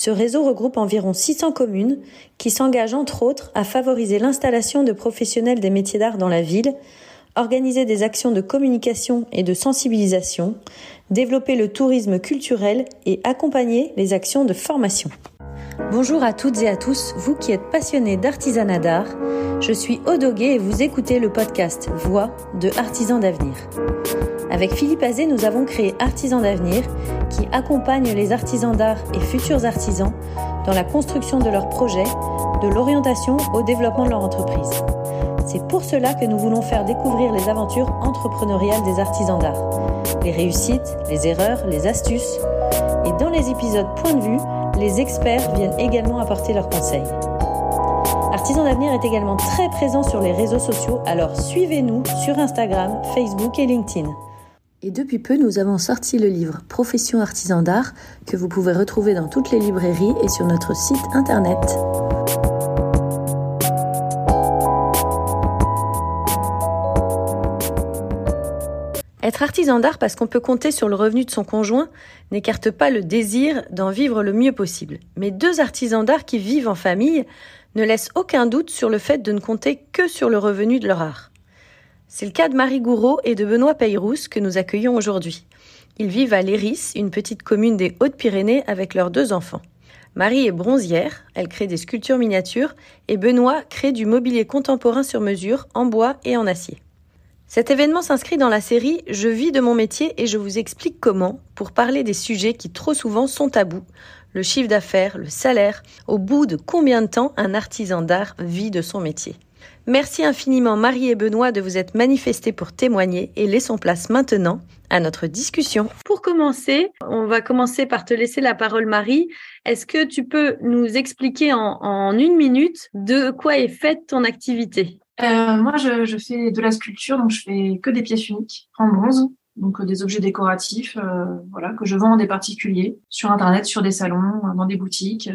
Ce réseau regroupe environ 600 communes qui s'engagent entre autres à favoriser l'installation de professionnels des métiers d'art dans la ville, organiser des actions de communication et de sensibilisation, développer le tourisme culturel et accompagner les actions de formation. Bonjour à toutes et à tous, vous qui êtes passionnés d'artisanat d'art. Je suis Odoguet et vous écoutez le podcast Voix de Artisans d'avenir. Avec Philippe Azé, nous avons créé Artisans d'avenir qui accompagne les artisans d'art et futurs artisans dans la construction de leurs projets, de l'orientation au développement de leur entreprise. C'est pour cela que nous voulons faire découvrir les aventures entrepreneuriales des artisans d'art, les réussites, les erreurs, les astuces. Et dans les épisodes Point de vue, les experts viennent également apporter leurs conseils. Artisans d'avenir est également très présent sur les réseaux sociaux, alors suivez-nous sur Instagram, Facebook et LinkedIn. Et depuis peu, nous avons sorti le livre Profession artisan d'art que vous pouvez retrouver dans toutes les librairies et sur notre site internet. Être artisan d'art parce qu'on peut compter sur le revenu de son conjoint n'écarte pas le désir d'en vivre le mieux possible. Mais deux artisans d'art qui vivent en famille ne laissent aucun doute sur le fait de ne compter que sur le revenu de leur art. C'est le cas de Marie Gouraud et de Benoît Peyrousse que nous accueillons aujourd'hui. Ils vivent à Léris, une petite commune des Hautes-Pyrénées, avec leurs deux enfants. Marie est bronzière, elle crée des sculptures miniatures, et Benoît crée du mobilier contemporain sur mesure, en bois et en acier. Cet événement s'inscrit dans la série Je vis de mon métier et je vous explique comment, pour parler des sujets qui trop souvent sont tabous, le chiffre d'affaires, le salaire, au bout de combien de temps un artisan d'art vit de son métier. Merci infiniment Marie et Benoît de vous être manifestés pour témoigner et laissons place maintenant à notre discussion. Pour commencer, on va commencer par te laisser la parole Marie. Est-ce que tu peux nous expliquer en, une minute de quoi est faite ton activité? Euh, Moi, je, fais de la sculpture, donc je fais que des pièces uniques en bronze donc euh, des objets décoratifs, euh, voilà, que je vends à des particuliers sur internet, sur des salons, dans des boutiques.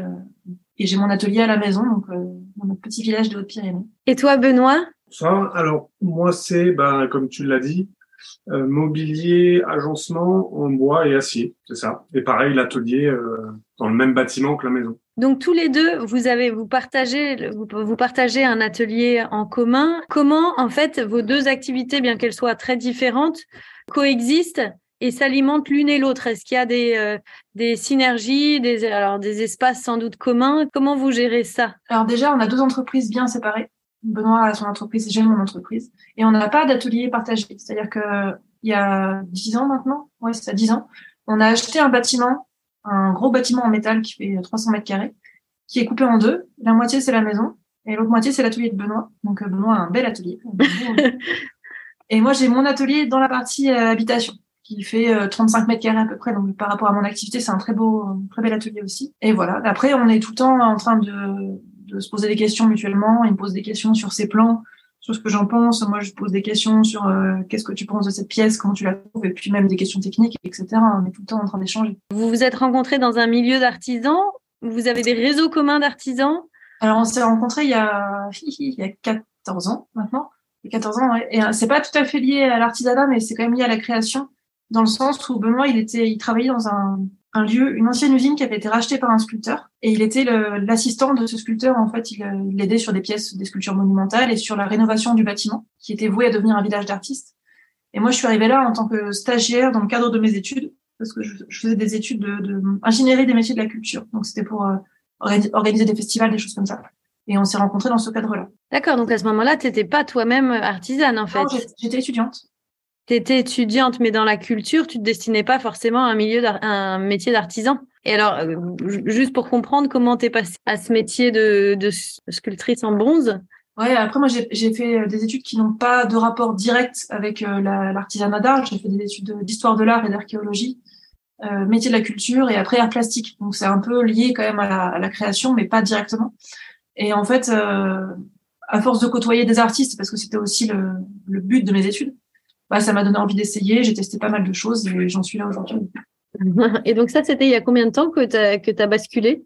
et j'ai mon atelier à la maison, donc dans notre petit village de Haute-Pyrénées. Et toi, Benoît? Ça, alors moi c'est, ben, comme tu l'as dit, euh, mobilier, agencement en bois et acier, c'est ça. Et pareil, l'atelier euh, dans le même bâtiment que la maison. Donc tous les deux, vous avez vous partagez vous, vous partagez un atelier en commun. Comment en fait vos deux activités, bien qu'elles soient très différentes, coexistent et s'alimentent l'une et l'autre? Est-ce qu'il y a des, euh, des synergies, des, alors des espaces sans doute communs? Comment vous gérez ça? Alors déjà, on a deux entreprises bien séparées. Benoît a son entreprise, j'ai mon entreprise. Et on n'a pas d'atelier partagé. C'est-à-dire que il y a dix ans maintenant, ouais, c'est ça, dix ans, on a acheté un bâtiment, un gros bâtiment en métal qui fait 300 mètres carrés, qui est coupé en deux. La moitié, c'est la maison. Et l'autre moitié, c'est l'atelier de Benoît. Donc, euh, Benoît a un bel atelier. et moi, j'ai mon atelier dans la partie euh, habitation qui fait 35 euh, mètres carrés à peu près. Donc par rapport à mon activité, c'est un très beau, très bel atelier aussi. Et voilà. Après, on est tout le temps en train de, de se poser des questions mutuellement. Il me pose des questions sur ses plans, sur ce que j'en pense. Moi, je pose des questions sur euh, qu'est-ce que tu penses de cette pièce, comment tu la trouves, et puis même des questions techniques, etc. On est tout le temps en train d'échanger. Vous vous êtes rencontrés dans un milieu d'artisans? Vous avez des réseaux communs d'artisans? Alors, on s'est rencontrés il y a il y a 14 ans maintenant. Il y a 14 ans, et euh, c'est pas tout à fait lié à l'artisanat, mais c'est quand même lié à la création dans le sens où Benoît, il était, il travaillait dans un, un lieu, une ancienne usine qui avait été rachetée par un sculpteur, et il était l'assistant de ce sculpteur. En fait, il, l'aidait sur des pièces, des sculptures monumentales et sur la rénovation du bâtiment, qui était voué à devenir un village d'artistes. Et moi, je suis arrivée là en tant que stagiaire dans le cadre de mes études, parce que je, faisais des études de, de, ingénierie des métiers de la culture. Donc, c'était pour euh, organiser des festivals, des choses comme ça. Et on s'est rencontrés dans ce cadre-là. D'accord. Donc, à ce moment-là, tu n'étais pas toi-même artisane, en fait. Non, j'étais étudiante tu étais étudiante, mais dans la culture, tu te destinais pas forcément à un milieu, un métier d'artisan. Et alors, euh, juste pour comprendre comment tu es passée à ce métier de, de sculptrice en bronze. Ouais, après moi j'ai fait euh, des études qui n'ont pas de rapport direct avec euh, l'artisanat d'art. J'ai fait des études d'histoire de l'art et d'archéologie, euh, métier de la culture et après art plastique. Donc c'est un peu lié quand même à la, à la création, mais pas directement. Et en fait, euh, à force de côtoyer des artistes, parce que c'était aussi le, le, but de mes études, bah, ça m'a donné envie d'essayer. J'ai testé pas mal de choses et j'en suis là aujourd'hui. Et donc ça, c'était il y a combien de temps que tu as, que as basculé?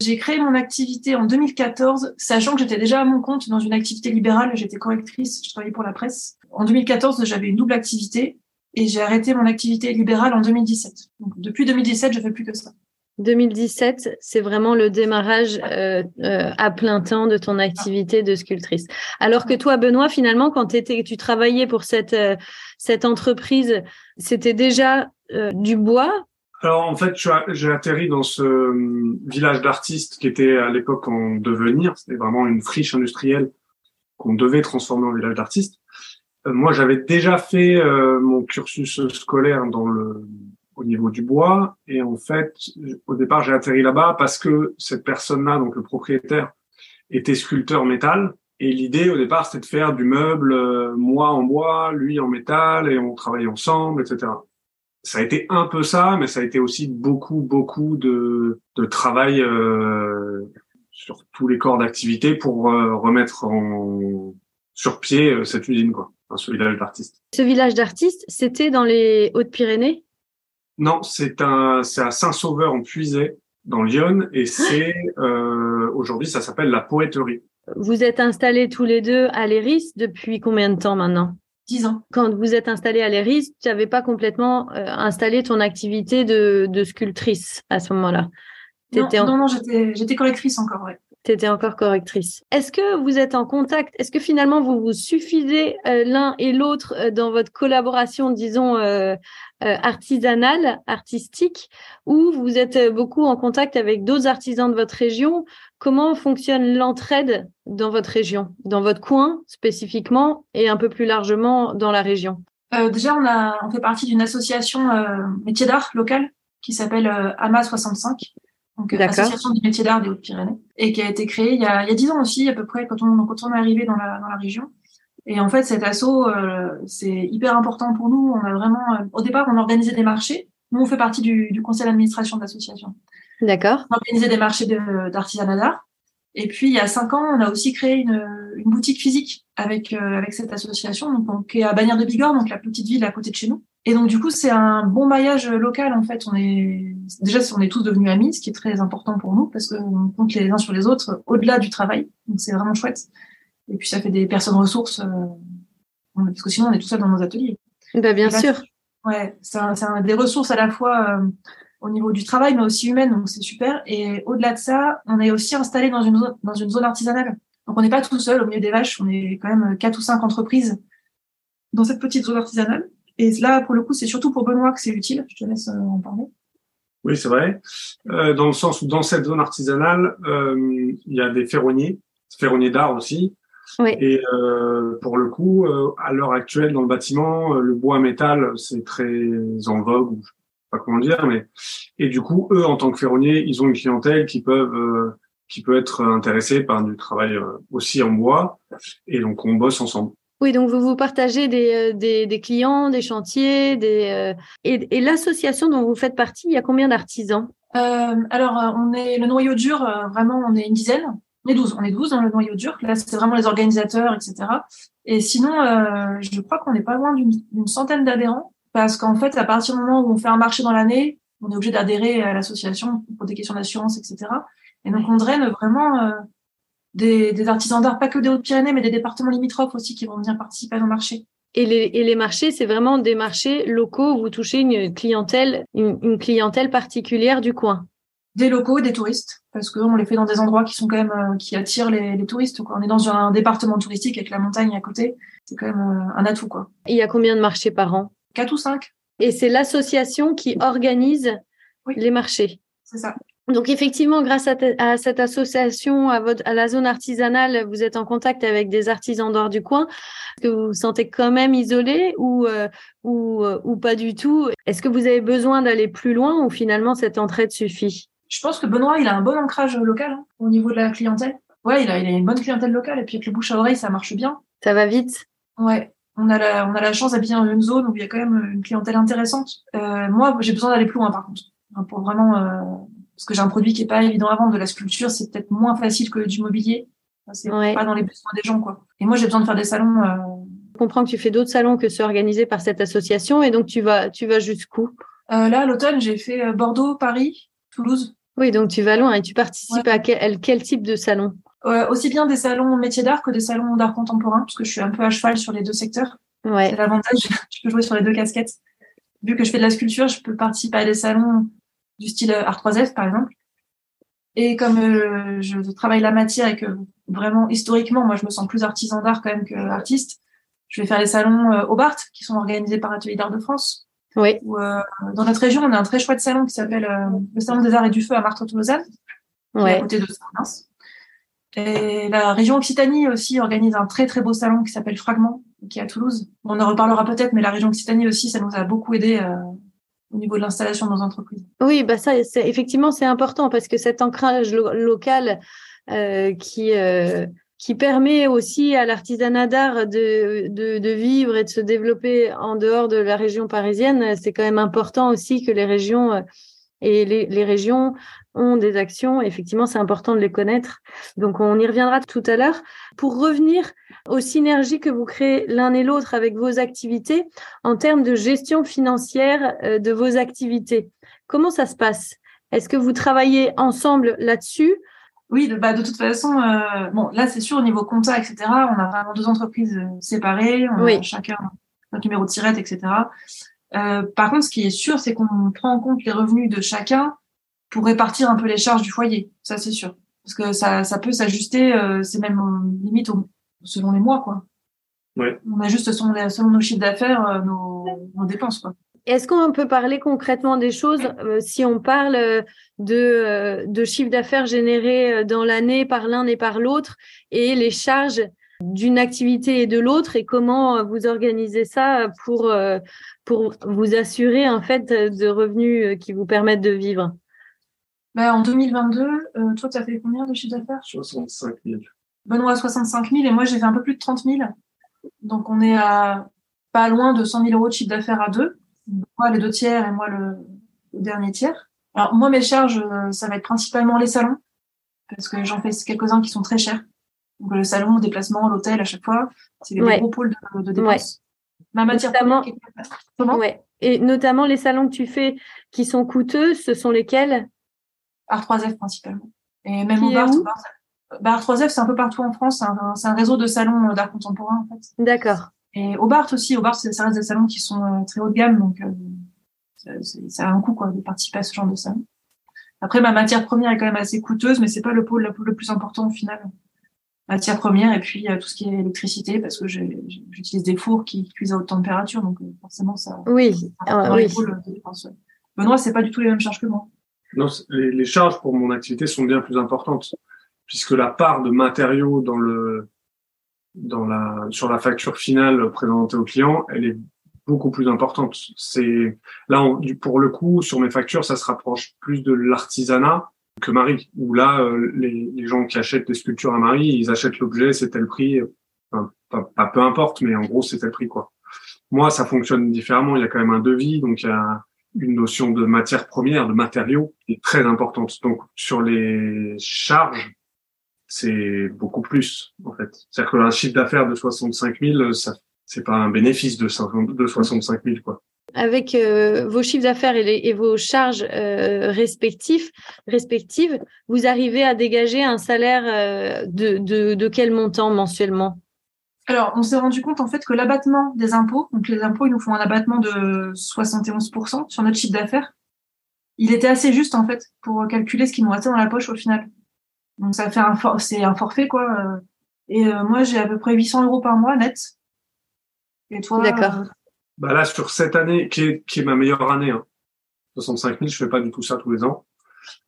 J'ai créé mon activité en 2014, sachant que j'étais déjà à mon compte dans une activité libérale. J'étais correctrice, je travaillais pour la presse. En 2014, j'avais une double activité et j'ai arrêté mon activité libérale en 2017. Donc depuis 2017, je fais plus que ça. 2017, c'est vraiment le démarrage euh, euh, à plein temps de ton activité de sculptrice. Alors que toi, Benoît, finalement, quand étais, tu travaillais pour cette, euh, cette entreprise, c'était déjà euh, du bois? Alors en fait, j'ai atterri dans ce euh, village d'artistes qui était à l'époque en devenir. C'était vraiment une friche industrielle qu'on devait transformer en village d'artistes. moi, j'avais déjà fait mon cursus scolaire dans le au niveau du bois. Et en fait, au départ, j'ai atterri là-bas parce que cette personne-là, donc le propriétaire, était sculpteur métal. Et l'idée au départ, c'était de faire du meuble, euh, moi en bois, lui en métal, et on travaillait ensemble, etc. Ça a été un peu ça, mais ça a été aussi beaucoup, beaucoup de, de travail euh, sur tous les corps d'activité pour euh, remettre en, sur pied euh, cette usine, quoi, ce village d'artistes. Ce village d'artistes, c'était dans les Hautes-Pyrénées? Non, c'est un, c'est à Saint-Sauveur en Puisay, dans Lyon, et c'est euh, aujourd'hui ça s'appelle la poéterie. Vous êtes installés tous les deux à l'Éris depuis combien de temps maintenant? Dix ans. Quand vous êtes installé à l'Éris, tu n'avais pas complètement euh, installé ton activité de, de sculptrice à ce moment-là? Non, non, non, j'étais, j'étais correctrice encore, ouais. Tu étais encore correctrice. Est-ce que vous êtes en contact Est-ce que finalement vous vous suffisez euh, l'un et l'autre euh, dans votre collaboration, disons, euh, artisanale, artistique, ou vous êtes beaucoup en contact avec d'autres artisans de votre région. Comment fonctionne l'entraide dans votre région, dans votre coin spécifiquement, et un peu plus largement dans la région? Déjà, on, a, on fait partie d'une association métier d'art locale qui s'appelle AMA 65 donc Association du métier d'art des Hautes-Pyrénées, et qui a été créée il y a, il y a 10 ans aussi, à peu près, quand on, quand on est arrivé dans la, dans la région. Et en fait, cet assaut, euh, c'est hyper important pour nous. On a vraiment, euh, au départ, on organisait des marchés. Nous, on fait partie du, du conseil d'administration de l'association. D'accord. On organisait des marchés d'artisanat d'art. Et puis, il y a cinq ans, on a aussi créé une, une boutique physique avec, euh, avec cette association, donc, qui est à Bagnères de Bigorre, donc la petite ville à côté de chez nous. Et donc, du coup, c'est un bon maillage local, en fait. On est, déjà, on est tous devenus amis, ce qui est très important pour nous, parce qu'on compte les uns sur les autres au-delà du travail. Donc, c'est vraiment chouette. Et puis, ça fait des personnes ressources, euh, parce que sinon, on est tout seul dans nos ateliers. Ben, bien sûr. Ouais, c'est des ressources à la fois euh, au niveau du travail, mais aussi humaine, donc c'est super. Et au-delà de ça, on est aussi installé dans une, zone, dans une zone artisanale. Donc, on n'est pas tout seul au milieu des vaches, on est quand même quatre ou cinq entreprises dans cette petite zone artisanale. Et là, pour le coup, c'est surtout pour Benoît que c'est utile. Je te laisse euh, en parler. Oui, c'est vrai. Euh, dans le sens où dans cette zone artisanale, euh, il y a des ferronniers, ferronniers d'art aussi. Oui. Et euh, pour le coup, euh, à l'heure actuelle, dans le bâtiment, le bois métal, c'est très en vogue, je sais pas comment dire, mais et du coup, eux, en tant que ferronniers, ils ont une clientèle qui peuvent qui peut être intéressée par du travail aussi en bois, et donc on bosse ensemble. Oui, donc vous vous partagez des, euh, des, des clients, des chantiers, des euh, et, et l'association dont vous faites partie, il y a combien d'artisans? Euh, Alors, euh, on est le noyau dur, vraiment, on est une dizaine. On est 12, on est 12 dans le noyau dur. Là, c'est vraiment les organisateurs, etc. Et sinon, euh, je crois qu'on n'est pas loin d'une centaine d'adhérents, parce qu'en fait, à partir du moment où on fait un marché dans l'année, on est obligé d'adhérer à l'association pour des questions d'assurance, etc. Et donc, on draine vraiment des, des artisans d'art, pas que des Hautes-Pyrénées, mais des départements limitrophes aussi qui vont venir participer à nos marchés. Et les, marchés, c'est vraiment des marchés locaux où vous touchez une clientèle, une clientèle particulière du coin. Des locaux, des touristes, parce qu'on les fait dans des endroits qui sont quand même euh, qui attirent les, les touristes. Quoi. On est dans un département touristique avec la montagne à côté, c'est quand même euh, un atout. Quoi. Il y a combien de marchés par an? Quatre ou cinq. Et c'est l'association qui organise oui. les marchés. C'est ça. Donc effectivement, grâce à, à, cette association, à, votre, à la zone artisanale, vous êtes en contact avec des artisans d'or du coin. Est-ce que vous vous sentez quand même isolé ou, euh, ou, ou pas du tout? Est-ce que vous avez besoin d'aller plus loin ou finalement cette entraide suffit? Je pense que Benoît, il a un bon ancrage local hein, au niveau de la clientèle. Ouais, il a, il a une bonne clientèle locale et puis avec le bouche à oreille, ça marche bien. Ça va vite Ouais. On a, la, on a la chance d'habiter dans une zone où il y a quand même une clientèle intéressante. Euh, moi, j'ai besoin d'aller plus loin par contre, pour vraiment parce que j'ai un produit qui est pas évident à vendre. De la sculpture, c'est peut-être moins facile que du mobilier. C'est pas dans les besoins des gens, quoi. Et moi, j'ai besoin de faire des salons. Euh... Je comprends que tu fais d'autres salons que ceux organisés par cette association, et donc tu vas, tu vas jusqu'où? Euh, Là, l'automne, j'ai fait euh, Bordeaux, Paris, Toulouse. Oui, donc tu vas loin et tu participes à quel, quel, type de salon? Euh, Aussi bien des salons métiers d'art que des salons d'art contemporain, parce que je suis un peu à cheval sur les deux secteurs. Ouais. C'est l'avantage, je peux jouer sur les deux casquettes. Vu que je fais de la sculpture, je peux participer à des salons du style Art 3F, par exemple. Et comme euh, je travaille la matière et que vraiment historiquement, moi, je me sens plus artisan d'art quand même qu'artiste, je vais faire les salons euh, au Bart qui sont organisés par Atelier d'Art de France. Oui. euh, dans notre région, on a un très chouette salon qui s'appelle euh, le Salon des Arts et du Feu à Marteau-Toulouse, ouais. à côté de saint Et la région Occitanie aussi organise un très très beau salon qui s'appelle Fragment, qui est à Toulouse. On en reparlera peut-être, mais la région Occitanie aussi, ça nous a beaucoup aidé euh, au niveau de l'installation de nos entreprises. Oui, bah ça, effectivement, c'est important parce que cet ancrage lo- local euh, qui euh, qui permet aussi à l'artisanat d'art de, de, de, vivre et de se développer en dehors de la région parisienne, c'est quand même important aussi que les régions euh, et les, les, régions ont des actions. Effectivement, c'est important de les connaître. Donc, on y reviendra tout à l'heure. Pour revenir aux synergies que vous créez l'un et l'autre avec vos activités en termes de gestion financière de vos activités, comment ça se passe? Est-ce que vous travaillez ensemble là-dessus? Oui, de, bah, de toute façon, euh, bon, là, c'est sûr, au niveau compta, etc., on a vraiment deux entreprises euh, séparées, on oui. a chacun notre numéro de tirette, etc. Euh, par contre, ce qui est sûr, c'est qu'on prend en compte les revenus de chacun pour répartir un peu les charges du foyer. Ça, c'est sûr. Parce que ça, ça peut s'ajuster, euh, c'est même limite au, selon les mois, quoi. Ouais. On a juste selon, selon nos chiffres d'affaires, euh, nos, nos dépenses, quoi. Est-ce qu'on peut parler concrètement des choses euh, si on parle de, euh, de chiffre d'affaires généré dans l'année par l'un et par l'autre et les charges d'une activité et de l'autre et comment vous organisez ça pour, euh, pour vous assurer en fait de revenus qui vous permettent de vivre? Ben, En 2022, euh, toi, tu as fait combien de chiffre d'affaires? 65 000. Benoît, 65 000 et moi, j'ai fait un peu plus de 30 000. Donc, on est à pas loin de 100 000 euros de chiffre d'affaires à deux moi les deux tiers et moi le, le, dernier tiers. Alors moi mes charges, ça va être principalement les salons parce que j'en fais quelques-uns qui sont très chers. Donc le salon, le déplacement, l'hôtel à chaque fois, c'est des ouais. gros pôles de, de dépenses. Ouais. Ma matière notamment, première, comment? Ouais. Et notamment les salons que tu fais qui sont coûteux, ce sont lesquels? Art 3F principalement. Et même au bar, bah, Art 3F c'est un peu partout en France, c'est un, un, réseau de salons d'art contemporain en fait. D'accord. Et au Bart aussi, au Bart, ça reste des salons qui sont euh, très haut de gamme, donc euh, ça a un coût quoi de participer à ce genre de salon. Après, ma matière première est quand même assez coûteuse, mais c'est pas le pôle le plus important au final. Matière première et puis tout ce qui est électricité, parce que j'utilise des fours qui cuisent à haute température, donc euh, forcément ça. Oui. Ah, oui. Ouais. Benoît, c'est pas du tout les mêmes charges que moi. Non, les, les charges pour mon activité sont bien plus importantes, puisque la part de matériaux dans le dans la sur la facture finale présentée au client, elle est beaucoup plus importante. C'est là pour le coup sur mes factures, ça se rapproche plus de l'artisanat que Marie. Où là, euh, les, les, gens qui achètent des sculptures à Marie, ils achètent l'objet, c'est tel prix. Enfin, pas, pas, peu importe, mais en gros c'est tel prix quoi. Moi, ça fonctionne différemment. Il y a quand même un devis, donc il y a une notion de matière première, de matériaux, qui est très importante. Donc sur les charges, c'est beaucoup plus en fait. C'est-à-dire qu'un chiffre d'affaires de 65 000, ça c'est pas un bénéfice de, 50, de 65 000 quoi. Avec euh, vos chiffres d'affaires et, les, et, vos charges euh, respectifs, respectives, vous arrivez à dégager un salaire euh, de, de, de quel montant mensuellement? Alors, on s'est rendu compte en fait que l'abattement des impôts, donc les impôts, ils nous font un abattement de 71% sur notre chiffre d'affaires. Il était assez juste en fait pour calculer ce qui nous restait dans la poche au final. Donc ça fait un for c'est un forfait quoi. Et euh, moi j'ai à peu près 800 euros par mois net. Et toi D'accord. Euh... Bah là sur cette année qui est, qui est ma meilleure année, hein, 65 000, je fais pas du tout ça tous les ans.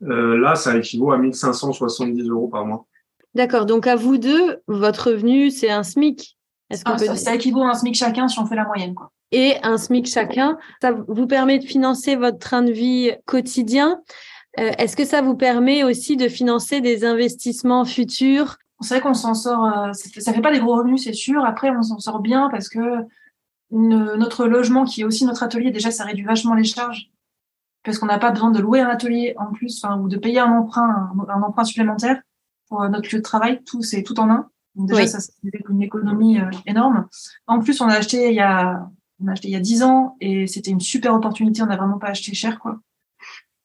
Euh, là ça équivaut à 1570 euros par mois. D'accord. Donc à vous deux, votre revenu c'est un SMIC. Est-ce ah, ça, ça équivaut à un SMIC chacun si on fait la moyenne quoi. Et un SMIC chacun, ça vous permet de financer votre train de vie quotidien. Euh, Est-ce que ça vous permet aussi de financer des investissements futurs? C'est vrai qu'on s'en sort, euh, ça fait pas des gros revenus, c'est sûr. Après, on s'en sort bien parce que une, notre logement, qui est aussi notre atelier, déjà, ça réduit vachement les charges. parce qu'on n'a pas besoin de louer un atelier en plus, ou de payer un emprunt, un, emprunt supplémentaire pour notre lieu de travail. Tout, c'est tout en un. Donc déjà, ça, c'est une économie euh, énorme. En plus, on a acheté il y a, on a acheté il y a 10 ans et c'était une super opportunité. On n'a vraiment pas acheté cher, quoi.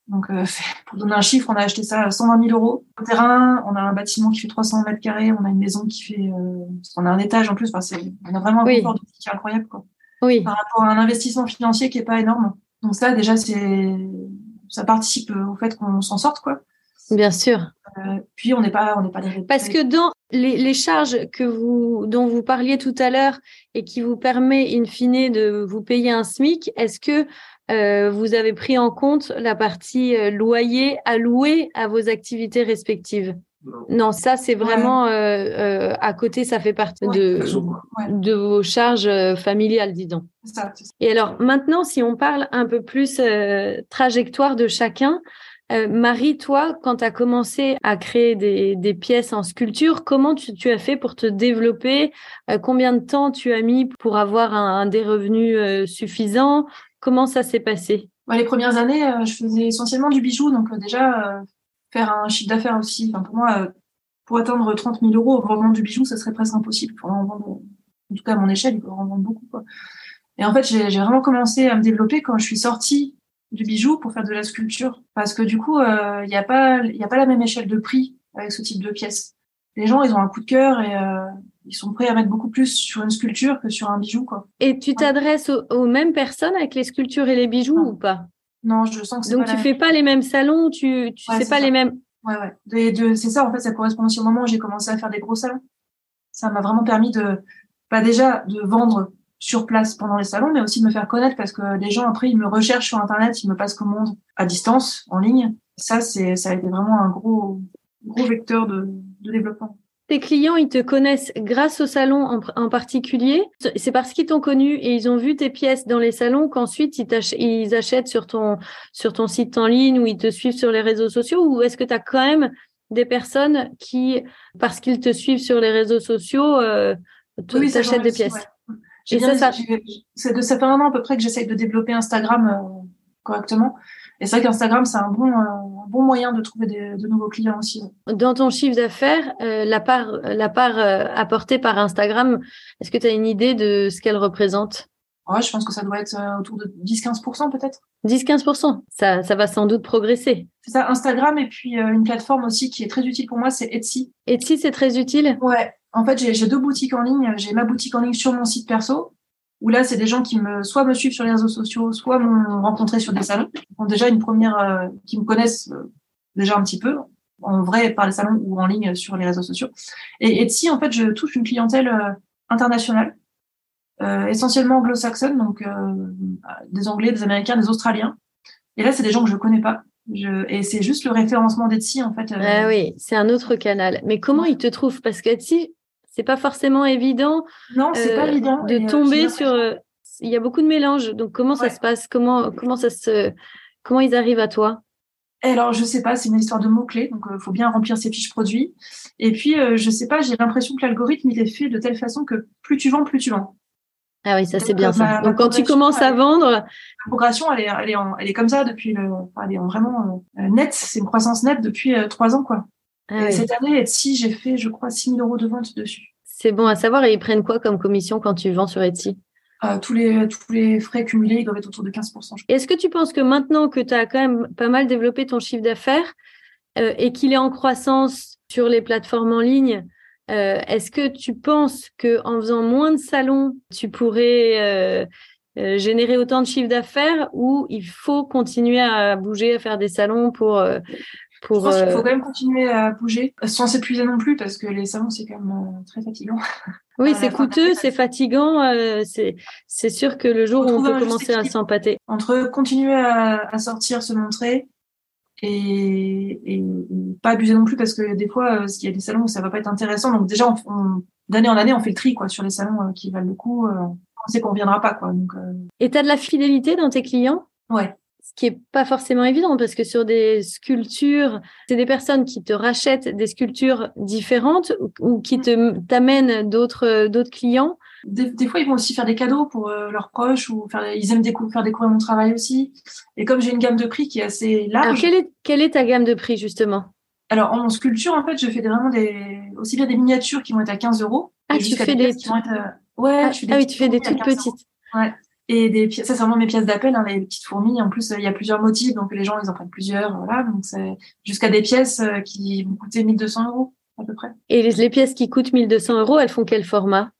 Donc, euh, pour donner un chiffre, on a acheté ça à 120 000 euros. Au terrain, on a un bâtiment qui fait 300 mètres carrés, on a une maison qui fait, euh, on a un étage en plus. Enfin, c'est, on a vraiment un confort de vie qui est incroyable, quoi. Oui. Par rapport à un investissement financier qui est pas énorme. Donc ça, déjà, c'est, ça participe au fait qu'on s'en sorte, quoi. Bien sûr. Euh, puis on n'est pas, on n'est pas des. Parce que dans les, les, charges que vous, dont vous parliez tout à l'heure et qui vous permet in fine de vous payer un SMIC, est-ce que euh, vous avez pris en compte la partie euh, loyer alloué à vos activités respectives. Non. ça c'est vraiment euh, euh, à côté, ça fait partie de, de vos charges euh, familiales, disons. Ça, Et alors maintenant, si on parle un peu plus trajectoire de chacun, Marie, toi, quand tu as commencé à créer des, des, pièces en sculpture, comment tu, tu, as fait pour te développer? Combien de temps tu as mis pour avoir un, des revenus suffisants? Comment ça s'est passé? Les premières années, je faisais essentiellement du bijou, donc déjà faire un chiffre d'affaires aussi. Enfin, pour moi, euh, pour atteindre 30 000 euros au vendant du bijou, ça serait presque impossible. Pour en, vendre, en tout cas, à mon échelle, il faut en vendre beaucoup. Et en fait, j'ai vraiment commencé à me développer quand je suis sortie du bijou pour faire de la sculpture. Parce que du coup, euh, il n'y a, pas, a pas la même échelle de prix avec ce type de pièces. Les gens, ils ont un coup de cœur et euh, ils sont prêts à mettre beaucoup plus sur une sculpture que sur un bijou. Quoi. Et tu t'adresses aux, mêmes personnes avec les sculptures et les bijoux ou pas? Non, je sens que Donc, tu fais pas les mêmes salons, tu, tu sais pas les mêmes. Ouais, ouais. c'est ça, en fait, ça correspond aussi au moment où j'ai commencé à faire des gros salons. Ça m'a vraiment permis de, pas bah, déjà, de vendre sur place pendant les salons, mais aussi de me faire connaître parce que les gens, après, ils me recherchent sur Internet, ils me passent commande à distance, en ligne. Ça, c'est, ça a été vraiment un gros, gros vecteur de, de développement. Tes clients, ils te connaissent grâce au salon en, particulier. C'est parce qu'ils t'ont connu et ils ont vu tes pièces dans les salons qu'ensuite ils, ils, achètent sur ton, sur ton site en ligne ou ils te suivent sur les réseaux sociaux ou est-ce que tu as quand même des personnes qui, parce qu'ils te suivent sur les réseaux sociaux, euh, t'achètent des pièces? ça, ça... ça fait un an à peu près que j'essaye de développer Instagram euh, correctement. Et c'est vrai qu'Instagram, c'est un bon, un bon moyen de trouver de nouveaux clients aussi. Dans ton chiffre d'affaires, euh, la part, la part euh, apportée par Instagram, est-ce que tu as une idée de ce qu'elle représente? Ouais, je pense que ça doit être euh, autour de 10-15% peut-être. 10-15%, ça, ça va sans doute progresser. C'est ça, Instagram et puis une plateforme aussi qui est très utile pour moi, c'est Etsy. Etsy, c'est très utile? Ouais, en fait, j'ai deux boutiques en ligne. J'ai ma boutique en ligne sur mon site perso où là, c'est des gens qui me, soit me suivent sur les réseaux sociaux, soit m'ont rencontré sur des salons, ont déjà une première, euh, qui me connaissent euh, déjà un petit peu, en vrai par les salons ou en ligne sur les réseaux sociaux. Et Etsy, en fait, je touche une clientèle euh, internationale, essentiellement anglo-saxonne, donc des Anglais, des Américains, des Australiens. Et là, c'est des gens que je connais pas. Je... Et c'est juste le référencement d'Etsy, en fait. Ah oui, c'est un autre canal. Mais comment ils te trouvent? Parce qu'Etsy, c'est pas forcément évident. Non, c'est pas euh, évident. De euh, tomber sur. Euh, il y a beaucoup de mélanges. Donc comment ça se passe? Comment comment ça se comment ils arrivent à toi? Alors, je sais pas, c'est une histoire de mots-clés, donc il faut bien remplir ses fiches produits. Et puis, je sais pas, j'ai l'impression que l'algorithme, il est fait de telle façon que plus tu vends, plus tu vends. Ah oui, ça c'est bien ça. donc quand tu commences à vendre, la progression, elle est, elle est, elle est comme ça depuis le, elle est vraiment nette. C'est une croissance nette depuis trois ans, quoi. Ah cette année, Etsy, j'ai fait, je crois, 6 000 euros de vente dessus. C'est bon à savoir. Et ils prennent quoi comme commission quand tu vends sur Etsy? Euh, tous, les, tous les frais cumulés, ils doivent être autour de 15%. Est-ce que tu penses que maintenant que tu as quand même pas mal développé ton chiffre d'affaires euh, et qu'il est en croissance sur les plateformes en ligne, euh, est-ce que tu penses que en faisant moins de salons, tu pourrais générer autant de chiffre d'affaires ou il faut continuer à bouger, à faire des salons pour pour, je pense qu'il faut euh, quand même continuer à bouger sans s'épuiser non plus parce que les salons c'est quand même euh, très fatigant. Oui, c'est coûteux, c'est fatigant. Euh, c'est c'est sûr que le jour où on peut commencer à s'empâter. Entre continuer à, à, sortir, se montrer et, et pas abuser non plus parce que des fois il y a des salons où ça va pas être intéressant. Donc déjà d'année en année on fait le tri quoi sur les salons qui valent le coup. on sait qu'on viendra pas quoi. Donc. Et t'as de la fidélité dans tes clients? Ouais ce qui est pas forcément évident parce que sur des sculptures, c'est des personnes qui te rachètent des sculptures différentes ou, qui te t'amènent d'autres d'autres clients. Des, fois, ils vont aussi faire des cadeaux pour euh, leurs proches ou faire, ils aiment faire découvrir mon travail aussi. Et comme j'ai une gamme de prix qui est assez large. Alors, quelle est, quelle est ta gamme de prix justement? Alors, en sculpture, en fait, je fais vraiment des, aussi bien des miniatures qui vont être à 15 euros. Ah, tu fais des, qui vont être, ouais, ah, je fais des ah oui, tu fais des toutes petites. Ouais. Et des pièces, ça c'est vraiment mes pièces d'appel, hein, les petites fourmis. En plus, il y a plusieurs motifs, donc les gens ils en prennent plusieurs, voilà. Donc c'est jusqu'à des pièces euh, qui vont coûter 1200 euros à peu près. Et les, les pièces qui coûtent 1200 euros, elles font quel format?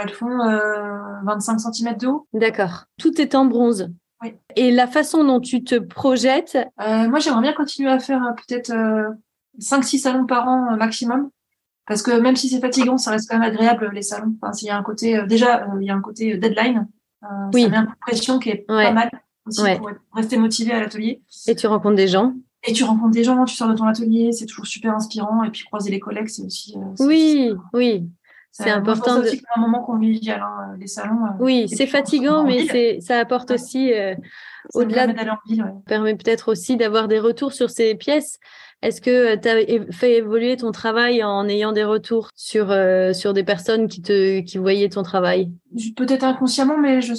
Elles font euh, 25 cm de haut. D'accord. Tout est en bronze. Oui. Et la façon dont tu te projettes? Euh, Moi, j'aimerais bien continuer à faire euh, peut-être 5-6 salons par an maximum. Parce que même si c'est fatigant, ça reste quand même agréable les salons. Enfin, s'il y a un côté, déjà, il y a un côté deadline euh, oui. Ça met de pression qui est pas mal aussi pour rester motivé à l'atelier. Et tu rencontres des gens et tu rencontres des gens, tu sors de ton atelier, c'est toujours super inspirant. Et puis croiser les collègues, c'est aussi. Euh, oui, oui. C'est important. C'est un moment convivial, hein, les salons. Euh, oui, c'est fatigant, mais c'est ça apporte aussi, au-delà, de... permet peut-être aussi d'avoir des retours sur ces pièces. Est-ce que tu as fait évoluer ton travail en ayant des retours sur, euh, sur des personnes qui, te, qui voyaient ton travail? Peut-être inconsciemment, mais je,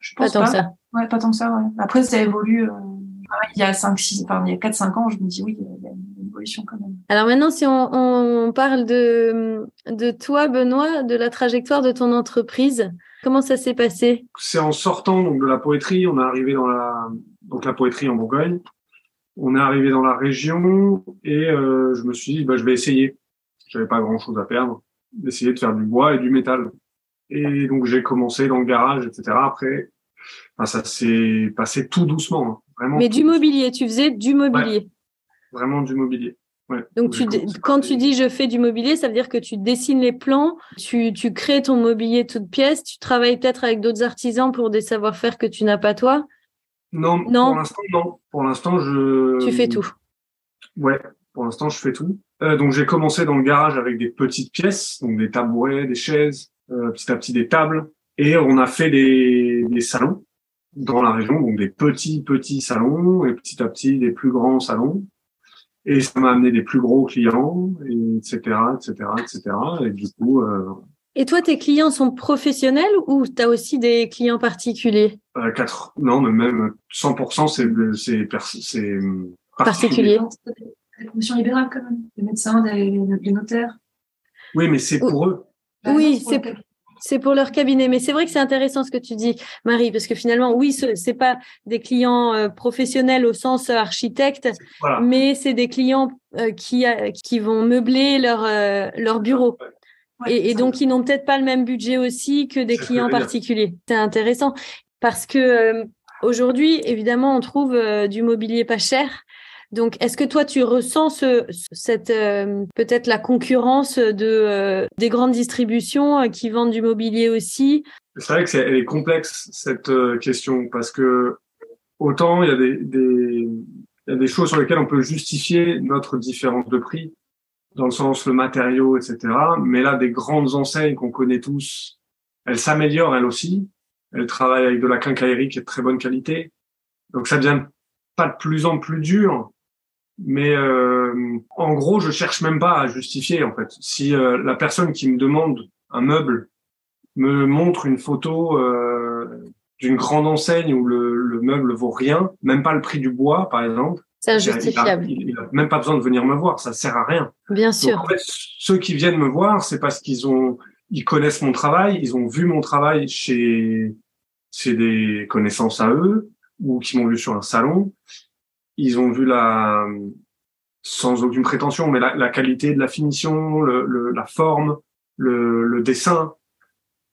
je pense pas. Tant que ça. Ouais, pas tant que ça. Ouais. Après, ça évolue. Euh, il y a 5, 6, enfin, il y a 4, 5 ans, je me dis oui, il y a une évolution quand même. Alors maintenant, si on, on parle de, de toi, Benoît, de la trajectoire de ton entreprise, comment ça s'est passé? C'est en sortant donc, de la poétrie, on est arrivé dans la, donc, la poétrie en Bourgogne on est arrivé dans la région et euh, je me suis dit, bah, je vais essayer. J'avais pas grand chose à perdre, d'essayer de faire du bois et du métal. Et donc j'ai commencé dans le garage, etc. Après, ça s'est passé tout doucement, hein. vraiment. Mais du mobilier, tu faisais du mobilier. vraiment du mobilier. Ouais. Donc tu, quand tu dis je fais du mobilier, ça veut dire que tu dessines les plans, tu, tu crées ton mobilier toute pièce, tu travailles peut-être avec d'autres artisans pour des savoir-faire que tu n'as pas toi? Non, pour l'instant, non. Pour l'instant, je. Tu fais tout. Ouais, pour l'instant, je fais tout. Euh, donc, j'ai commencé dans le garage avec des petites pièces, donc des tabourets, des chaises, euh, petit à petit des tables, et on a fait des, des salons dans la région, donc des petits petits salons, et petit à petit des plus grands salons. Et ça m'a amené des plus gros clients, et etc., etc., etc. Et du coup, euh, et toi, tes clients sont professionnels ou tu as aussi des clients particuliers? Euh, quatre, Non, mais même 100%, c'est c'est euh, particulier. Des professions libérales quand même, des médecins, des, notaires. Oui, mais c'est pour eux. Oui, c'est c'est pour leur cabinet. Mais c'est vrai que c'est intéressant ce que tu dis, Marie, parce que finalement, oui, ce c'est pas des clients euh, professionnels au sens architecte, mais c'est des clients qui, qui vont meubler leur, leur bureau et, donc, ils n'ont peut-être pas le même budget aussi que des clients particuliers. C'est intéressant parce que euh, aujourd'hui, évidemment, on trouve euh, du mobilier pas cher. Donc, est-ce que toi, tu ressens ce, cette euh, peut-être la concurrence de des grandes distributions qui vendent du mobilier aussi? C'est vrai que c'est elle est complexe cette question parce que autant il y a des, des il y a des choses sur lesquelles on peut justifier notre différence de prix dans le sens le matériau, etc. Mais là, des grandes enseignes qu'on connaît tous, elles s'améliorent elles aussi. Elles travaillent avec de la quincaillerie qui est de très bonne qualité. Donc ça devient pas de plus en plus dur. Mais euh, en gros, je cherche même pas à justifier en fait. Si euh, la personne qui me demande un meuble me montre une photo euh, d'une grande enseigne où le, le meuble vaut rien, même pas le prix du bois par exemple, c'est injustifiable. Il n'a même pas besoin de venir me voir, ça sert à rien. Bien sûr. en fait, ceux qui viennent me voir, c'est parce qu'ils ont, ils connaissent mon travail, ils ont vu mon travail chez, chez des connaissances à eux, ou qui m'ont vu sur un salon. Ils ont vu la, sans aucune prétention, mais la, qualité de la finition, le, la forme, le, le dessin.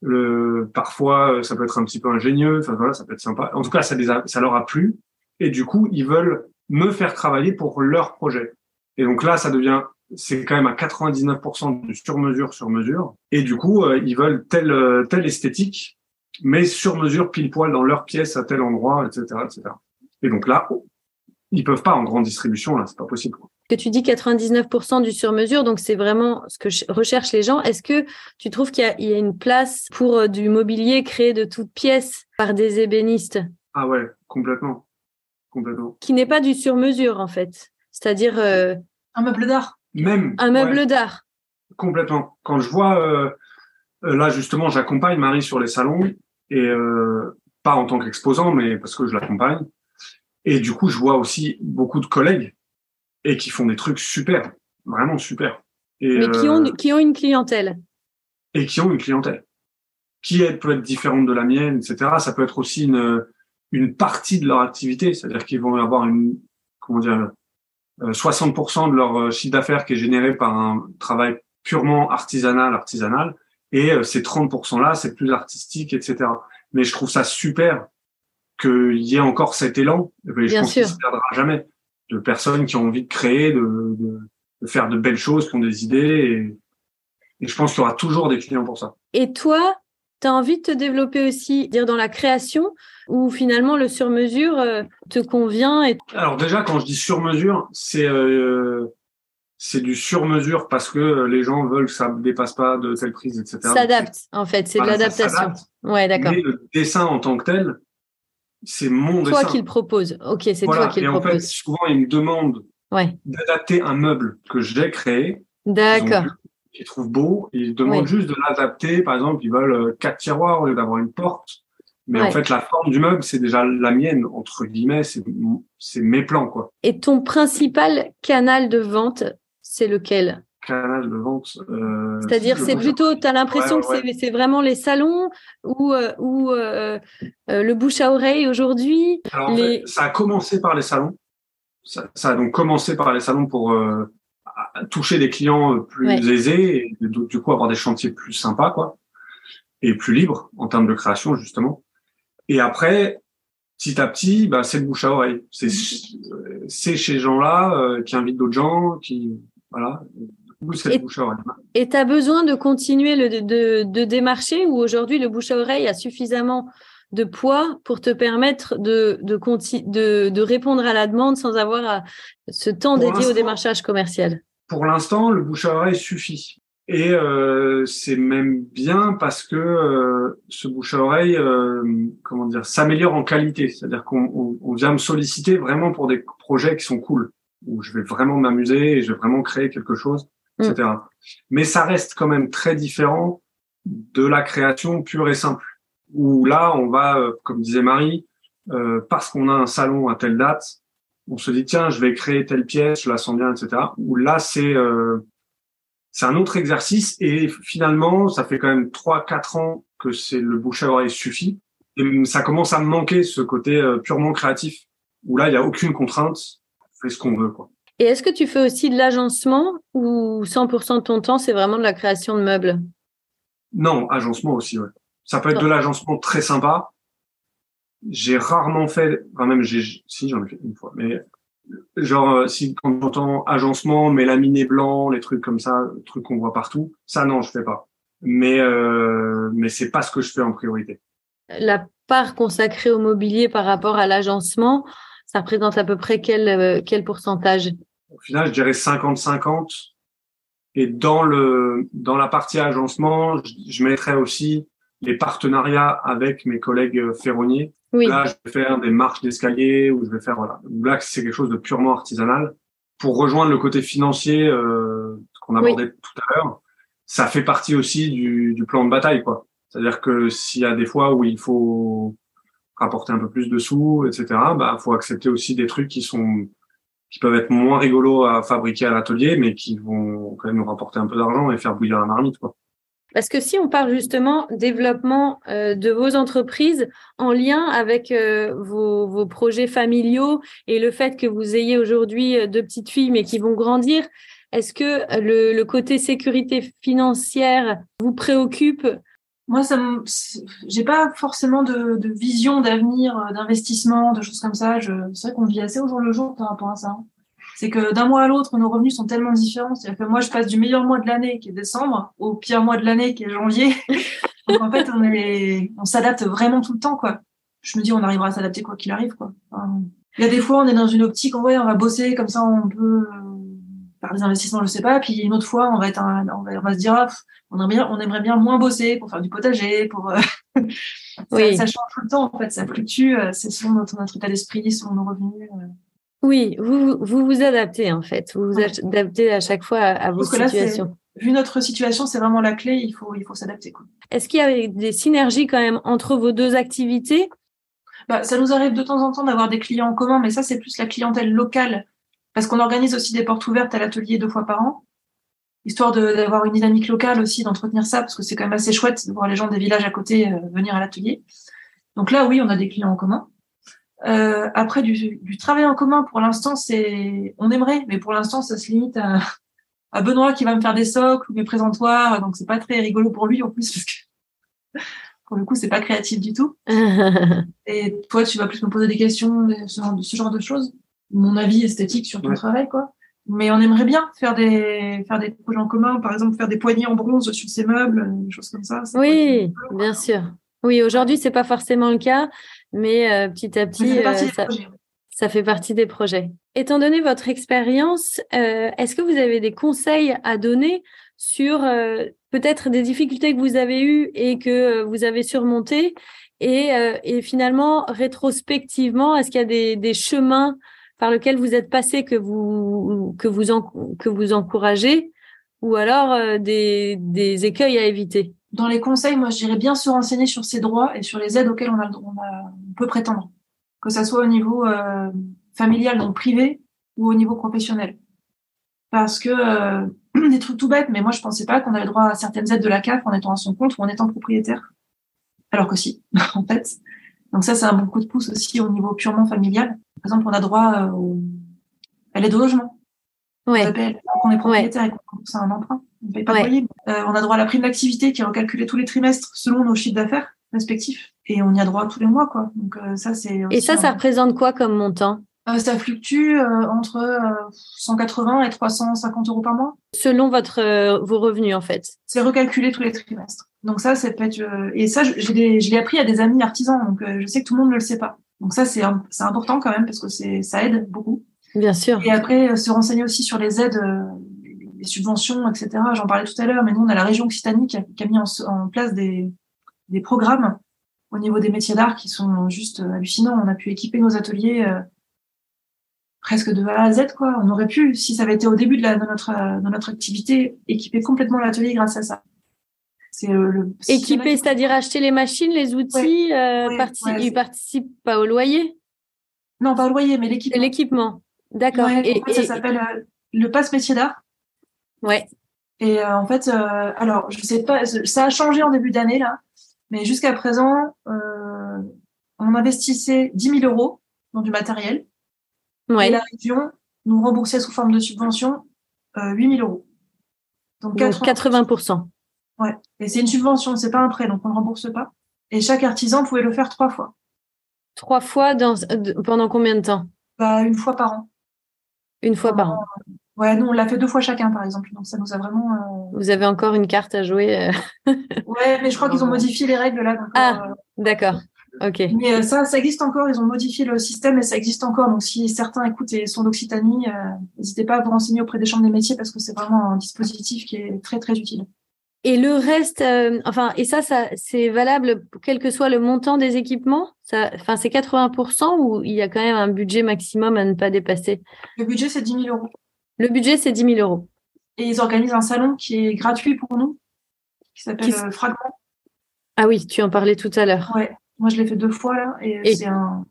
Le, parfois, ça peut être un petit peu ingénieux. Enfin voilà, ça peut être sympa. En tout cas, ça, les ça leur a plu. Et du coup, ils veulent me faire travailler pour leur projet. Et donc là, ça devient, c'est quand même à 99% du sur-mesure, sur-mesure. Et du coup, euh, ils veulent telle, euh, telle esthétique, mais sur-mesure, pile-poil dans leur pièce, à tel endroit, etc., etc. Et donc là, ils peuvent pas en grande distribution, là, c'est pas possible. Que tu dis 99% du sur-mesure, donc c'est vraiment ce que recherchent les gens. Est-ce que tu trouves qu'il y, y, a une place pour euh, du mobilier créé de toutes pièces par des ébénistes? Ah ouais, complètement. Qui n'est pas du sur-mesure, en fait. C'est-à-dire. Euh, un meuble d'art. Même. Un meuble d'art. Complètement. Quand je vois. Euh, Euh, là, justement, j'accompagne Marie sur les salons et euh, pas en tant qu'exposant, mais parce que je l'accompagne. Et du coup, je vois aussi beaucoup de collègues et qui font des trucs super, vraiment super. Et, mais qui ont, qui ont une clientèle. Et qui ont une clientèle. Qui peut être différente de la mienne, etc. Ça peut être aussi une, une partie de leur activité. C'est-à-dire qu'ils vont avoir une, comment dire, 60% de leur chiffre d'affaires qui est généré par un travail purement artisanal, artisanal, et euh, ces 30%-là, c'est plus artistique, etc. Mais je trouve ça super qu'il y ait encore cet élan. Et je pense qu'il se perdra jamais de personnes qui ont envie de créer, de, de, de, faire de belles choses, qui ont des idées. Et, et je pense qu'il y aura toujours des clients pour ça. Et toi, tu as envie de te développer aussi, dire dans la création, ou finalement le sur-mesure euh, te convient et... Alors déjà, quand je dis sur-mesure, c'est euh, c'est du sur-mesure parce que les gens veulent que ça ne dépasse pas de telle prise, etc. S'adapte, en fait, c'est de l'adaptation. Ouais, d'accord. Mais le dessin en tant que tel, c'est mon toi dessin. Toi qui le propose. Ok, c'est toi qui le propose. Et en fait, souvent, ils me demandent ouais. d'adapter un meuble que j'ai créé. D'accord. Qu'ils trouvent beau. Ils demandent juste de l'adapter. Par exemple, ils veulent euh, quatre tiroirs au lieu d'avoir une porte. Mais en fait, la forme du meuble, c'est déjà la mienne, entre guillemets, c'est mes plans, quoi. Et ton principal canal de vente, c'est lequel? Canal de vente. Euh, C'est-à-dire, c'est plutôt, tu as l'impression que c'est vraiment les salons ou, euh, ou euh, le bouche à oreille aujourd'hui? Les... Ça a commencé par les salons. Ça, a donc commencé par les salons pour toucher des clients plus aisés et du coup avoir des chantiers plus sympas, quoi, et plus libres en termes de création, justement. Et après, petit à petit, bah, c'est le bouche à oreille. C'est c'est chez gens-là qui invitent d'autres gens, qui voilà. Et tu as besoin de continuer le, de, de démarcher ou aujourd'hui le bouche à oreille a suffisamment de poids pour te permettre de, de, de, de répondre à la demande sans avoir ce temps dédié au démarchage commercial? Pour l'instant, le bouche à oreille suffit. Et euh, c'est même bien parce que euh, ce bouche à oreille, euh, comment dire, s'améliore en qualité. C'est-à-dire qu'on on vient me solliciter vraiment pour des projets qui sont cool où je vais vraiment m'amuser et je vais vraiment créer quelque chose, etc. Mm. Mais ça reste quand même très différent de la création pure et simple, où là, on va, comme disait Marie, euh, parce qu'on a un salon à telle date, on se dit tiens, je vais créer telle pièce, je la sens bien, etc. Où là, c'est euh, c'est un autre exercice et finalement, ça fait quand même trois, quatre ans que c'est le bouche à oreille suffit. Et ça commence à me manquer ce côté euh, purement créatif où là, il y a aucune contrainte ce qu'on veut. Quoi. Et est-ce que tu fais aussi de l'agencement ou 100% de ton temps, c'est vraiment de la création de meubles? Non, agencement aussi, ouais. Ça peut être de l'agencement très sympa. J'ai rarement fait, enfin même j'ai, si j'en ai fait une fois, mais genre euh, si quand j'entends agencement, mélaminé blanc, les trucs comme ça, trucs qu'on voit partout, ça non, je fais pas. Mais euh, mais c'est pas ce que je fais en priorité. La part consacrée au mobilier par rapport à l'agencement, ça représente à peu près quel, euh, quel pourcentage? Au final, je dirais 50-50. Et dans le dans la partie agencement, je, je mettrais aussi les partenariats avec mes collègues euh, ferronniers. Oui. Là, je vais faire des marches d'escalier ou je vais faire voilà. Là, c'est quelque chose de purement artisanal. Pour rejoindre le côté financier euh, qu'on abordait tout à l'heure, ça fait partie aussi du, du plan de bataille, quoi. C'est-à-dire que s'il y a des fois où il faut rapporter un peu plus de sous, etc. Bah, faut accepter aussi des trucs qui sont qui peuvent être moins rigolos à fabriquer à l'atelier, mais qui vont quand même nous rapporter un peu d'argent et faire bouillir la marmite, quoi. Parce que si on parle justement développement euh, de vos entreprises en lien avec euh, vos, vos, projets familiaux et le fait que vous ayez aujourd'hui euh, deux petites filles mais qui vont grandir, est-ce que le, le côté sécurité financière vous préoccupe? Moi, ça j'ai pas forcément de, de vision d'avenir, euh, d'investissement, de choses comme ça. Je, c'est vrai qu'on vit assez au jour le jour par rapport à ça. Hein. C'est que d'un mois à l'autre, nos revenus sont tellement différents. C'est-à-dire que moi, je passe du meilleur mois de l'année, qui est décembre, au pire mois de l'année, qui est janvier. Donc en fait, on est, on s'adapte vraiment tout le temps, quoi. Je me dis, on arrivera à s'adapter quoi qu'il arrive, quoi. il y a des fois, on est dans une optique, vrai, on va bosser comme ça, on peut faire des investissements, je sais pas. Puis une autre fois, on va être, on, va, on va se dire, ah, on aimerait bien, on aimerait bien moins bosser pour faire du potager, pour euh, oui. ça, change tout le temps en fait, ça fluctue, euh, c'est selon notre, notre état d'esprit, selon nos revenus. Euh. Oui, vous, vous vous adaptez en fait, vous vous adaptez à chaque fois à, vos situations. vu notre situation, c'est vraiment la clé. Il faut, il faut s'adapter. Est-ce qu'il y a des synergies quand même entre vos deux activités? Bah, Ça nous arrive de temps en temps d'avoir des clients en commun, mais ça, c'est plus la clientèle locale. Parce qu'on organise aussi des portes ouvertes à l'atelier deux fois par an, histoire d'avoir une dynamique locale aussi, d'entretenir ça, parce que c'est quand même assez chouette de voir les gens des villages à côté euh, venir à l'atelier. Donc là, oui, on a des clients en commun. Euh, après, du, du, travail en commun, pour l'instant, c'est, on aimerait, mais pour l'instant, ça se limite à, à Benoît qui va me faire des socles ou mes présentoirs, donc c'est pas très rigolo pour lui en plus parce que pour le coup c'est pas créatif du tout. et toi tu vas plus me poser des questions de ce genre de, ce genre de choses, mon avis esthétique sur ton travail quoi. Mais on aimerait bien faire des faire des projets en commun, par exemple faire des poignées en bronze sur ces meubles, des choses comme ça. Oui, bien sûr. Oui, aujourd'hui c'est pas forcément le cas, mais euh, petit à petit, euh, ça, ça fait partie des projets. Étant donné votre expérience, euh, est-ce que vous avez des conseils à donner sur euh, peut-être des difficultés que vous avez eues et que vous avez surmontées? Et, euh, et finalement, rétrospectivement, est-ce qu'il y a des, des, chemins par lesquels vous êtes passé que vous, que vous, que vous encouragez ou alors des, des écueils à éviter? Dans les conseils, moi, je dirais bien se renseigner sur ses droits et sur les aides auxquelles on, a, on, a, on peut prétendre que ça soit au niveau euh, familial, donc privé, ou au niveau professionnel. Parce que euh, des trucs tout bêtes, mais moi je pensais pas qu'on avait droit à certaines aides de la CAF en étant à son compte ou en étant propriétaire. Alors que si, en fait. Donc ça, c'est un bon coup de pouce aussi au niveau purement familial. Par exemple, on a droit euh, à l'aide au logement. Ouais. On, on est propriétaire et qu'on c'est un emprunt. On ne paye pas de loyer. Euh, on a droit à la prime d'activité qui est recalculée tous les trimestres selon nos chiffres d'affaires respectifs et on y a droit tous les mois quoi. Donc euh, ça c'est Et ça ça représente quoi comme montant? Euh, ça fluctue euh, entre 180 et 350 euros par mois. Selon votre vos revenus en fait. C'est recalculé tous les trimestres. Donc ça c'est peut-être et ça je, je l'ai appris à des amis artisans donc je sais que tout le monde ne le sait pas. Donc ça c'est c'est important quand même parce que c'est ça aide beaucoup. Bien sûr. Et après se renseigner aussi sur les aides les subventions etc. J'en parlais tout à l'heure mais nous on a la région Occitanie qui a, qui a mis en, en place des des programmes au niveau des métiers d'art qui sont juste euh, hallucinants. On a pu équiper nos ateliers euh, presque de A à Z, quoi. On aurait pu, si ça avait été au début de, la, de notre, euh, de notre activité, équiper complètement l'atelier grâce à ça. C'est le équiper, c'est-à-dire acheter les machines, les outils, ils participent pas au loyer? Non, pas au loyer, mais l'équipement. L'équipement, d'accord. et, ça s'appelle le passe métier d'art. Ouais. Et en fait, alors je sais pas, ça a changé en début d'année là. Mais jusqu'à présent, euh, on investissait 10 000 euros dans du matériel. Ouais. Et la région nous remboursait sous forme de subvention euh, 8 000 euros. Donc 80%. 80%. Ouais. Et c'est une subvention, c'est pas un prêt, donc on ne rembourse pas. Et chaque artisan pouvait le faire trois fois. Trois fois dans, pendant combien de temps? Bah, Une fois par an. Une fois par an. Ouais, nous, on l'a fait deux fois chacun, par exemple. Donc, ça nous a vraiment. Euh... Vous avez encore une carte à jouer. Euh. ouais, mais je crois qu'ils ont modifié les règles là. ah, euh... d'accord. Ok. Mais euh, ça, ça existe encore. Ils ont modifié le système et ça existe encore. Donc, si certains écoutent et sont d'Occitanie, n'hésitez pas à vous renseigner auprès des chambres des métiers parce que c'est vraiment un dispositif qui est très, très utile. Et le reste, enfin, et ça, ça c'est valable quel que soit le montant des équipements? Ça, enfin, c'est 80% ou il y a quand même un budget maximum à ne pas dépasser? Le budget, c'est 10 000 euros. Le budget, c'est 10 000 euros. Et ils organisent un salon qui est gratuit pour nous, qui s'appelle. Euh, Fragment. Ah oui, tu en parlais tout à l'heure. Ouais, moi je l'ai fait deux fois là, et, et... c'est un,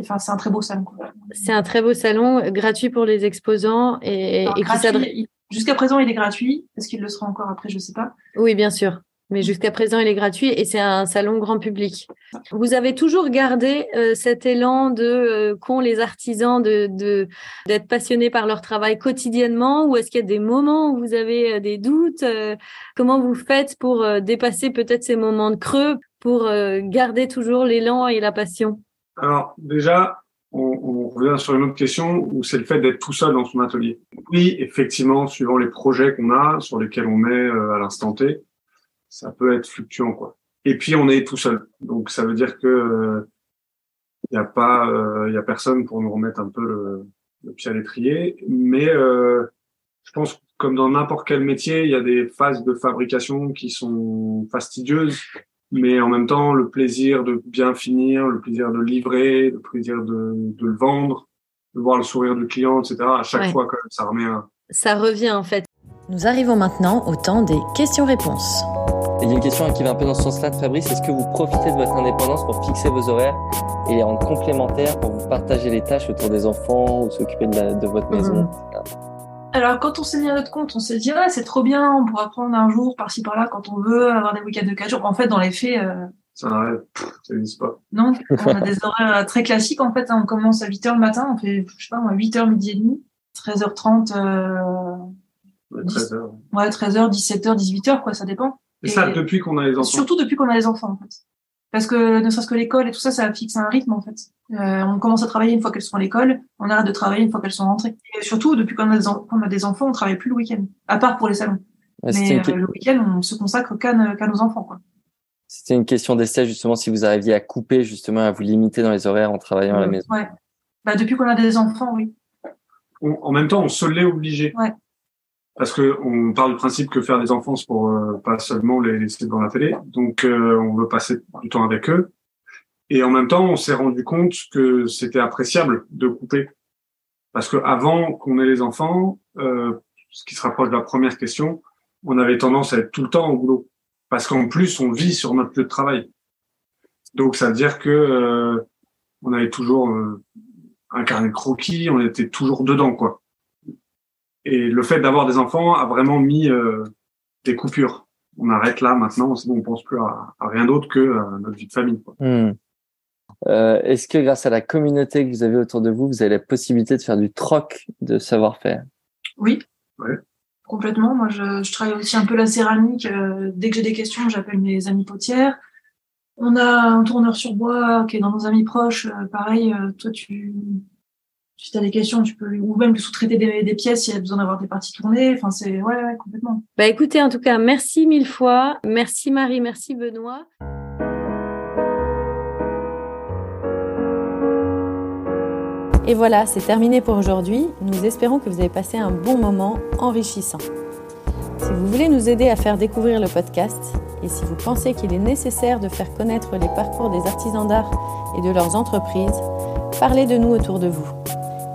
enfin, c'est un très beau salon. C'est un très beau salon, gratuit pour les exposants et, Alors, et gratuit, Jusqu'à présent, il est gratuit. Est-ce qu'il le sera encore après Je sais pas. Oui, bien sûr. Mais jusqu'à présent, il est gratuit et c'est un salon grand public. Vous avez toujours gardé euh, cet élan de euh, qu'ont les artisans de d'être passionnés par leur travail quotidiennement ou est-ce qu'il y a des moments où vous avez euh, des doutes Comment vous faites pour dépasser peut-être ces moments de creux pour garder toujours l'élan et la passion? Alors déjà, on, on, revient sur une autre question où c'est le fait d'être tout seul dans son atelier. Oui, effectivement, suivant les projets qu'on a, sur lesquels on est à l'instant T, ça peut être fluctuant quoi. Et puis on est tout seul, donc ça veut dire que il euh, y a pas, il euh, y a personne pour nous remettre un peu le, le pied à l'étrier. Mais euh, je pense comme dans n'importe quel métier, il y a des phases de fabrication qui sont fastidieuses, mais en même temps le plaisir de bien finir, le plaisir de livrer, le plaisir de, de le vendre, de voir le sourire du client, etc. À chaque Ouais. fois, quand même, ça remet un, Ça revient en fait. Nous arrivons maintenant au temps des questions-réponses. Il y a une question qui va un peu dans ce sens-là, Fabrice. Est-ce que vous profitez de votre indépendance pour fixer vos horaires et les rendre complémentaires pour vous partager les tâches autour des enfants ou s'occuper de, votre maison mhm. Alors, quand on s'est mis à notre compte, on s'est dit, ah, c'est trop bien, on pourra prendre un jour par-ci par-là quand on veut, avoir des week-ends de 4 jours. En fait, dans les faits, euh... ça n'arrête, ça n'existe pas. Non, on a des horaires très classiques. En fait, on commence à 8 h le matin, on fait, je sais pas, 8 h, midi et demi, 13h30, euh... ouais, 13h. Ouais, 13h, 17h, 18h, quoi, ça dépend. Et, ça, depuis qu'on a les enfants. Surtout depuis qu'on a les enfants, en fait. Parce que ne serait-ce que l'école et tout ça, ça fixe un rythme, en fait. Euh, on commence à travailler une fois qu'elles sont à l'école, on arrête de travailler une fois qu'elles sont rentrées. Et surtout, depuis qu'on a, des a des enfants, on travaille plus le week-end. À part pour les salons. Mais euh, le week-end, on se consacre qu'à nos enfants, quoi. C'était une question d'essai, justement, si vous arriviez à couper, justement, à vous limiter dans les horaires en travaillant à la maison. Ouais. Bah, depuis qu'on a des enfants, oui. en même temps, on se l'est obligé. Ouais parce que on part du principe que faire des enfants c'est pour euh, pas seulement les laisser devant la télé, donc euh, on veut passer du temps avec eux. Et en même temps, on s'est rendu compte que c'était appréciable de couper, parce que avant qu'on ait les enfants, euh, ce qui se rapproche de la première question, on avait tendance à être tout le temps au boulot, parce qu'en plus on vit sur notre lieu de travail. Donc ça veut dire que on avait toujours un carnet croquis, on était toujours dedans quoi. Et le fait d'avoir des enfants a vraiment mis euh, des coupures. On arrête là maintenant, on pense plus à, rien d'autre que à notre vie de famille. Hmm. Euh, Est-ce que grâce à la communauté que vous avez autour de vous, vous avez la possibilité de faire du troc de savoir-faire? Oui. Ouais. Complètement. Moi, je, je, travaille aussi un peu la céramique. Euh, dès que j'ai des questions, j'appelle mes amis potières. On a un tourneur sur bois qui est dans nos amis proches. Euh, pareil, toi, tu, si tu as des questions, tu peux ou même sous-traiter des, pièces s'il y a besoin d'avoir des parties tournées. Enfin, c'est ouais, complètement. Bah écoutez, en tout cas, merci mille fois. Merci Marie, merci Benoît. Et voilà, c'est terminé pour aujourd'hui. Nous espérons que vous avez passé un bon moment enrichissant. Si vous voulez nous aider à faire découvrir le podcast et si vous pensez qu'il est nécessaire de faire connaître les parcours des artisans d'art et de leurs entreprises, parlez de nous autour de vous.